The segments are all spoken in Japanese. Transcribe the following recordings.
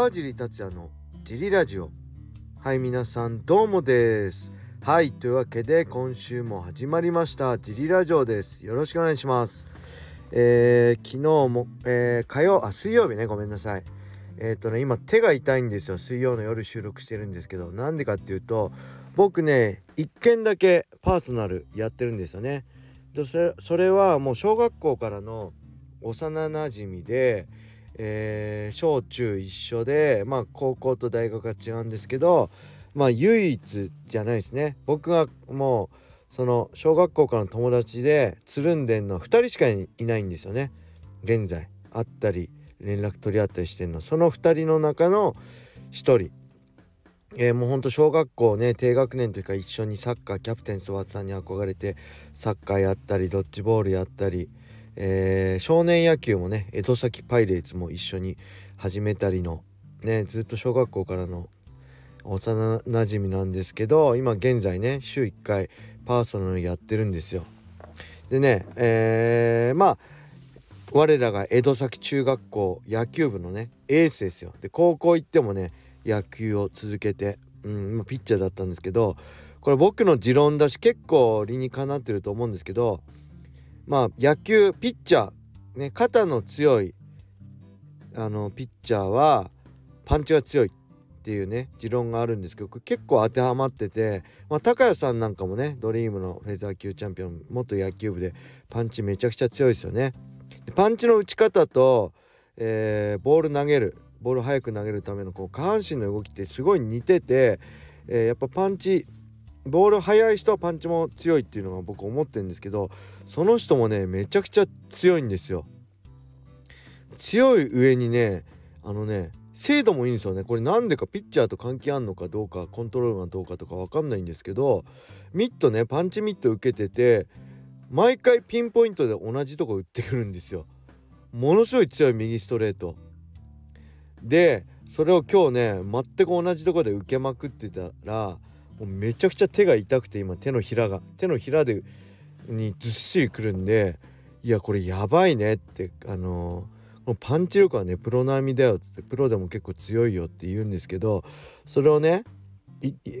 川尻達也のジリラジオ。はい皆さんどうもです。はいというわけで今週も始まりました。ジリラジオです。よろしくお願いします。えー、昨日も、えー、火曜あ水曜日ね。ごめんなさい。えっ、とね今手が痛いんですよ。水曜の夜収録してるんですけど。なんでかっていうと僕ね1件だけパーソナルやってるんですよね。それはもう小学校からの幼なじみで、えー、小中一緒でまあ高校と大学が違うんですけどまあ唯一じゃないですね。僕がもうその小学校からの友達でつるんでんの2人しかいないんですよね。現在会ったり連絡取り合ったりしてんの。その2人の中の1人。えー、もうほんと小学校ね低学年というか一緒にサッカーキャプテン諏訪さんに憧れてサッカーやったりドッジボールやったりえー、少年野球もね江戸崎パイレーツも一緒に始めたりのねずっと小学校からの幼なじみなんですけど今現在ね週1回パーソナルやってるんですよ。でねえー、まあ我らが江戸崎中学校野球部のねエースですよ。で高校行ってもね野球を続けて、うん、ピッチャーだったんですけどこれ僕の持論だし結構理にかなってると思うんですけどまあ野球ピッチャーね肩の強いあのピッチャーはパンチが強いっていうね持論があるんですけど結構当てはまってて、まあ、高谷さんなんかもねドリームのフェザー級チャンピオン元野球部でパンチめちゃくちゃ強いですよね。でパンチの打ち方と、えー、ボール投げるボール速く投げるためのこう下半身の動きってすごい似てて、えー、やっぱパンチボール速い人はパンチも強いっていうのが僕思ってるんですけどその人もねめちゃくちゃ強いんですよ。強い上にねあのね精度もいいんですよね。これなんでかピッチャーと関係あんのかどうかコントロールがどうかとか分かんないんですけどミットねパンチミット受けてて毎回ピンポイントで同じとこ打ってくるんですよ。ものすごい強い右ストレート。でそれを今日ね全く同じとこで受けまくってたらもうめちゃくちゃ手が痛くて今手のひらが手のひらでにずっしりくるんでいやこれやばいねってあのー、パンチ力はねプロ並みだよっつってプロでも結構強いよって言うんですけどそれをね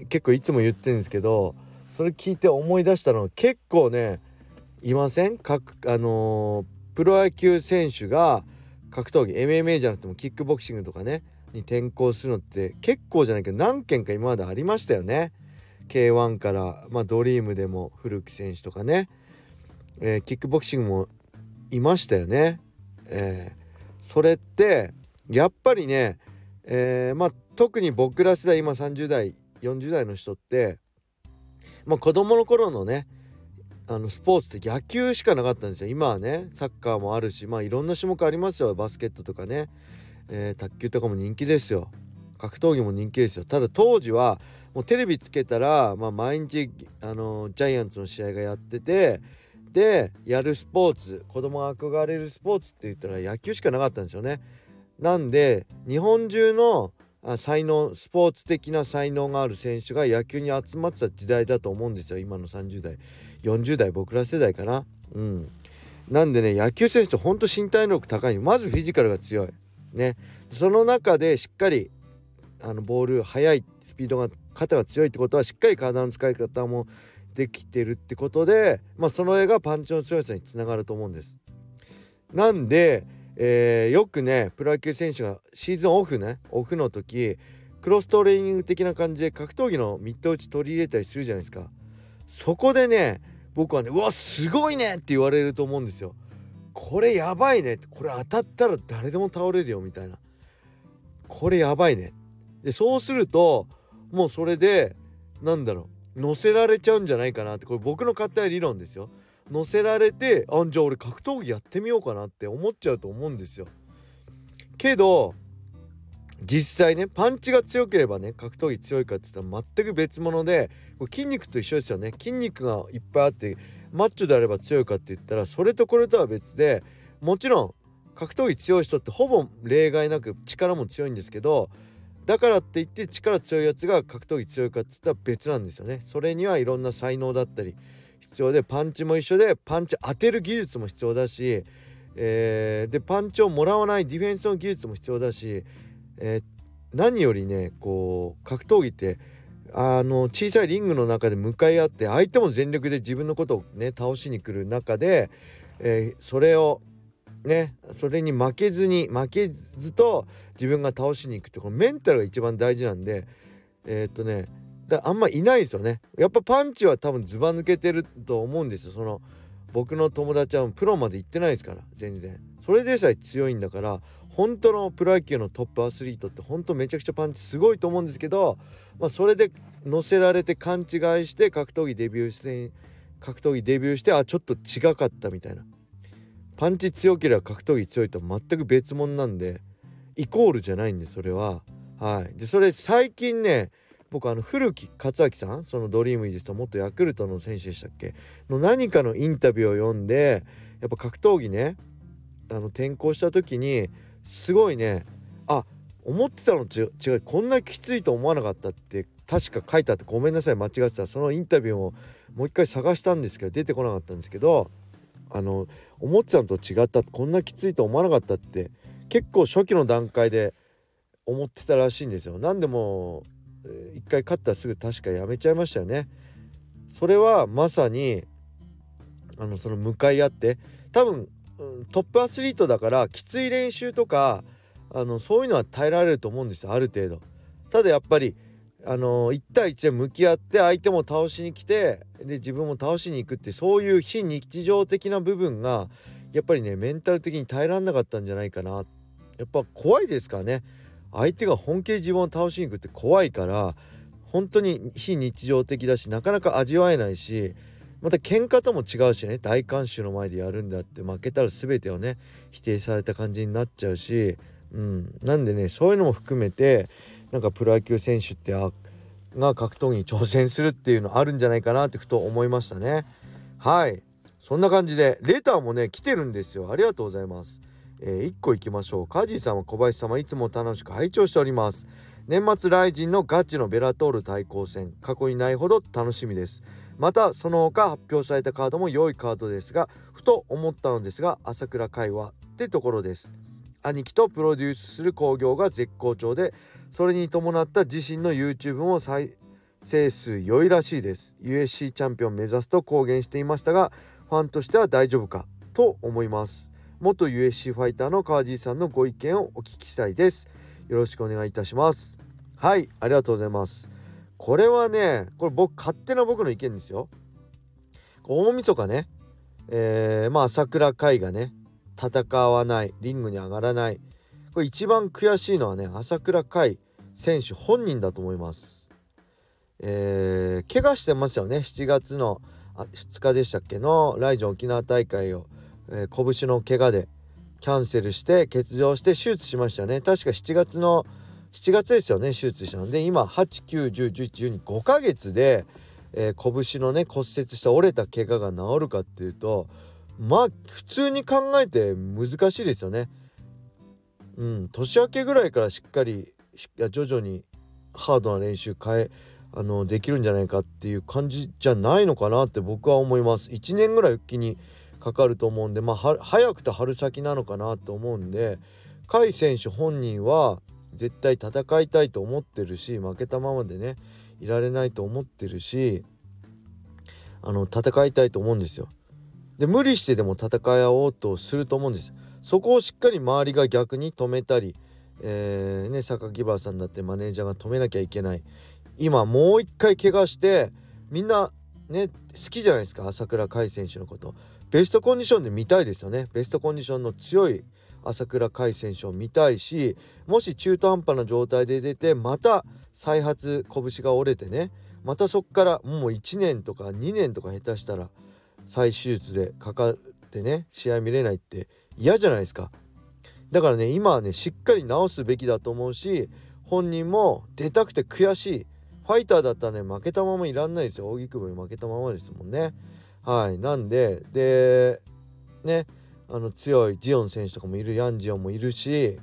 結構いつも言ってるんですけどそれ聞いて思い出したのは結構ねいません？かあのー、プロ野球選手が格闘技 MMA じゃなくてもキックボクシングとかねに転向するのって結構じゃないけど何件か今までありましたよね。K1 から、まあ、ドリームでも古木選手とかね、えー、キックボクシングもいましたよね。えー、それってやっぱりね、えー、まあ、特に僕ら世代今30代40代の人って、まあ、子供の頃のねあのスポーツって野球しかなかったんですよ。今はねサッカーもあるしまあいろんな種目ありますよ。バスケットとかね、えー、卓球とかも人気ですよ。格闘技も人気ですよ。ただ当時はもうテレビつけたら、まあ、毎日あのジャイアンツの試合がやっててでやるスポーツ子供が憧れるスポーツって言ったら野球しかなかったんですよね。なんで日本中の才能スポーツ的な才能がある選手が野球に集まってた時代だと思うんですよ。今の30代。40代僕ら世代かな。うん。なんでね野球選手ってほんと身体能力高い。まずフィジカルが強い。ね。その中でしっかりあのボール速いスピードが肩が強いってことはしっかり体の使い方もできてるってことで、まあ、その絵がパンチの強さにつながると思うんです。なんで、えー、よくねプロ野球選手がシーズンオフねオフの時クロストレーニング的な感じで格闘技のミット打ち取り入れたりするじゃないですか。そこでね僕はねうわすごいねって言われると思うんですよ。これやばいねこれ当たったら誰でも倒れるよみたいなこれやばいねでそうするともうそれでなんだろう乗せられちゃうんじゃないかなってこれ僕の勝手な理論ですよ。乗せられてあじゃあ俺格闘技やってみようかなって思っちゃうと思うんですよ。けど実際ねパンチが強ければね格闘技強いかって言ったら全く別物でこれ筋肉と一緒ですよね。筋肉がいっぱいあってマッチョであれば強いかって言ったらそれとこれとは別でもちろん格闘技強い人ってほぼ例外なく力も強いんですけどだからって言って力強いやつが格闘技強いかって言ったら別なんですよね。それにはいろんな才能だったり必要でパンチも一緒でパンチ当てる技術も必要だし、えー、でパンチをもらわないディフェンスの技術も必要だし、えー、何よりねこう格闘技ってあの小さいリングの中で向かい合って相手も全力で自分のことをね倒しに来る中で、えー、それをねそれに負けずに負けずと自分が倒しに行くってこのメンタルが一番大事なんでえー、っとねだあんまいないですよね。やっぱパンチは多分ずば抜けてると思うんですよ。その僕の友達はプロまで行ってないですから全然。それでさえ強いんだから本当のプロ野球のトップアスリートって本当めちゃくちゃパンチすごいと思うんですけど、まあ、それで乗せられて勘違いして格闘技デビューして格闘技デビューしてあちょっと違かったみたいな。パンチ強ければ格闘技強いと全く別物なんでイコールじゃないんでそれは。はい。でそれ最近ね僕あの古木克明さんそのドリームイージスと元ヤクルトの選手でしたっけ？の何かのインタビューを読んでやっぱ格闘技ねあの転校した時にすごいねあ思ってたのと違うこんなきついと思わなかったって確か書いてあってごめんなさい間違ってた。そのインタビューをもう一回探したんですけど出てこなかったんですけどあの思ってたのと違ったこんなきついと思わなかったって結構初期の段階で思ってたらしいんですよ。なんでも一回勝ったらすぐ確かやめちゃいましたよね。それはまさにあのその向かい合って多分トップアスリートだからきつい練習とかあのそういうのは耐えられると思うんですよある程度。ただやっぱりあの1対1で向き合って相手も倒しに来てで自分も倒しに行くってそういう非日常的な部分がやっぱりねメンタル的に耐えられなかったんじゃないかな。やっぱ怖いですからね。相手が本気で自分を倒しに行くって怖いから本当に非日常的だしなかなか味わえないしまた喧嘩とも違うしね大観衆の前でやるんだって負けたら全てをね否定された感じになっちゃうし、うん、なんでねそういうのも含めてなんかプロ野球選手ってあが格闘技に挑戦するっていうのあるんじゃないかなってふと思いましたね。はい。そんな感じでレターもね来てるんですよ。ありがとうございます。えー、1個いきましょう。カジーさんは小林様いつも楽しく拝聴しております。年末ライジンのガチのベラトール対抗戦。過去にないほど楽しみです。またその他発表されたカードも良いカードですがふと思ったのですが朝倉海はってところです。兄貴とプロデュースする興行が絶好調でそれに伴った自身の YouTube も再生数良いらしいです。USC チャンピオン目指すと公言していましたがファンとしては大丈夫かと思います。元 USC ファイターの川地さんのご意見をお聞きしたいです。よろしくお願いいたします。はいありがとうございます。これはねこれ僕勝手な僕の意見ですよ。大晦日ねえー、まあ朝倉海がね。戦わないリングに上がらない。これ一番悔しいのはね朝倉海選手本人だと思います。えー、怪我してますよね。7月の2日でしたっけのライジョン沖縄大会をえー、拳の怪我でキャンセルして欠場して手術しましたね。確か7月の7月ですよね手術したの。で今8910112ヶ月で、えー、拳のね骨折した折れた怪我が治るかっていうとまあ普通に考えて難しいですよね。うん、年明けぐらいからしっかり徐々にハードな練習変えあのできるんじゃないかっていう感じじゃないのかなって僕は思います。1年ぐらい一気にかかると思うんでまあ早くて春先なのかなと思うんで甲斐選手本人は絶対戦いたいと思ってるし負けたままでねいられないと思ってるしあの戦いたいと思うんですよ。で無理してでも戦い合おうとすると思うんです。そこをしっかり周りが逆に止めたり、えー、ね榊原さんだってマネージャーが止めなきゃいけない。今もう一回怪我してみんなね好きじゃないですか。朝倉海選手のこと。ベストコンディションで見たいですよね。ベストコンディションの強い朝倉海選手を見たいしもし中途半端な状態で出てまた再発拳が折れてねまたそっからもう1年とか2年とか下手したら再手術でかかってね試合見れないって嫌じゃないですか。だからね今はねしっかり治すべきだと思うし本人も出たくて悔しい。ファイターだったらね負けたままいらんないですよ。荻窪に負けたままですもんね。はい。なんででねあの強いジオン選手とかもいるヤンジオンもいるし、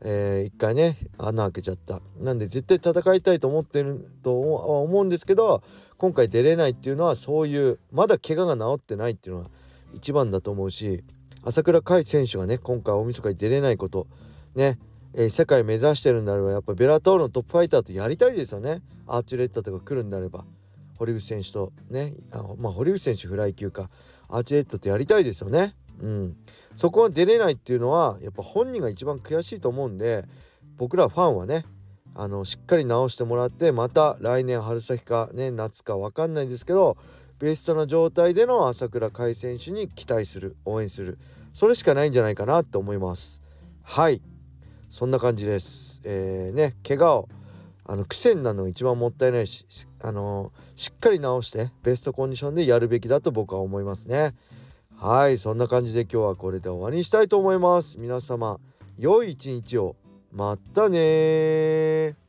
えー、一回ね穴開けちゃった。なんで絶対戦いたいと思ってると思うんですけど今回出れないっていうのはそういうまだ怪我が治ってないっていうのは一番だと思うし朝倉海選手がね今回大晦日に出れないことねえー、世界目指してるんであればやっぱベラトールのトップファイターとやりたいですよね。アーチュレッタとか来るんであれば。堀口選手とねあまあ堀口選手フライ級か。アーチュレッタとやりたいですよね。うん。そこは出れないっていうのはやっぱ本人が一番悔しいと思うんで僕らファンはねあのしっかり直してもらってまた来年春先かね夏か分かんないですけどベストな状態での朝倉海選手に期待する応援する。それしかないんじゃないかなって思います。はい。そんな感じです。えー、ね怪我をあの癖になるのが一番もったいないしあのしっかり直してベストコンディションでやるべきだと僕は思いますね。はい。そんな感じで今日はこれで終わりにしたいと思います。皆様良い一日を。またね